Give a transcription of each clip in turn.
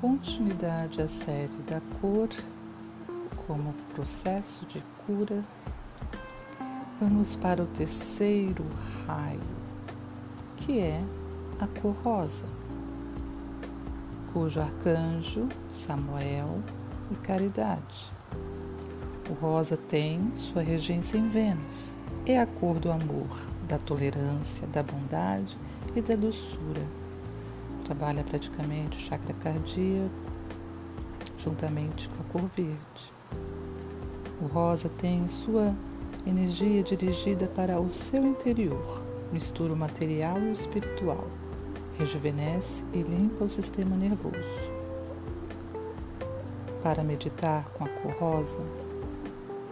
continuidade à série da cor como processo de cura, vamos para o terceiro raio, que é a cor rosa, cujo arcanjo Samuel e Caridade. O rosa tem sua regência em Vênus, é a cor do amor, da tolerância, da bondade e da doçura. Trabalha praticamente o chakra cardíaco juntamente com a cor verde. O rosa tem sua energia dirigida para o seu interior, mistura o material e o espiritual, rejuvenesce e limpa o sistema nervoso. Para meditar com a cor rosa,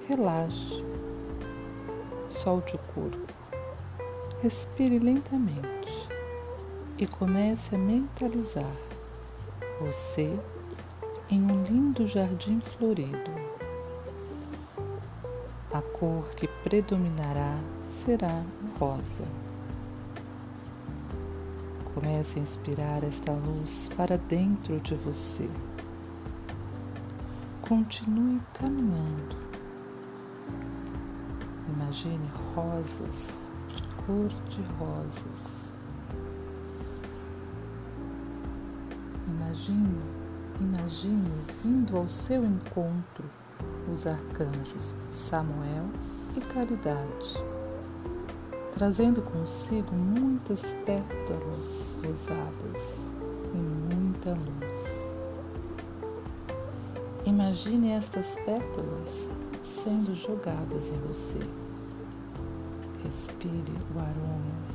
relaxe, solte o corpo, respire lentamente e comece a mentalizar você em um lindo jardim florido. A cor que predominará será o rosa. Comece a inspirar esta luz para dentro de você. Continue caminhando. Imagine rosas, cor de rosas. Imagine, imagine vindo ao seu encontro os arcanjos Samuel e Caridade, trazendo consigo muitas pétalas rosadas e muita luz. Imagine estas pétalas sendo jogadas em você. Respire o aroma.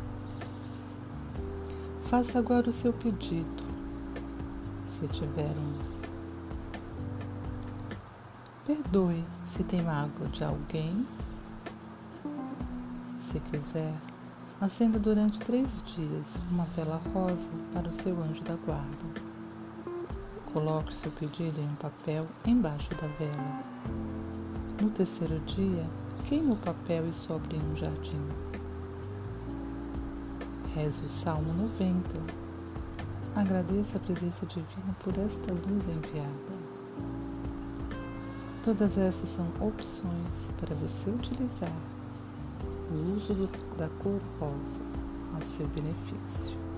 Faça agora o seu pedido. Se tiver um Perdoe se tem mágoa de alguém. Se quiser, acenda durante três dias uma vela rosa para o seu anjo da guarda. Coloque seu pedido em um papel embaixo da vela. No terceiro dia, queime o papel e sobre em um jardim. Reze o Salmo 90. Agradeça a presença divina por esta luz enviada. Todas essas são opções para você utilizar o uso da cor rosa a seu benefício.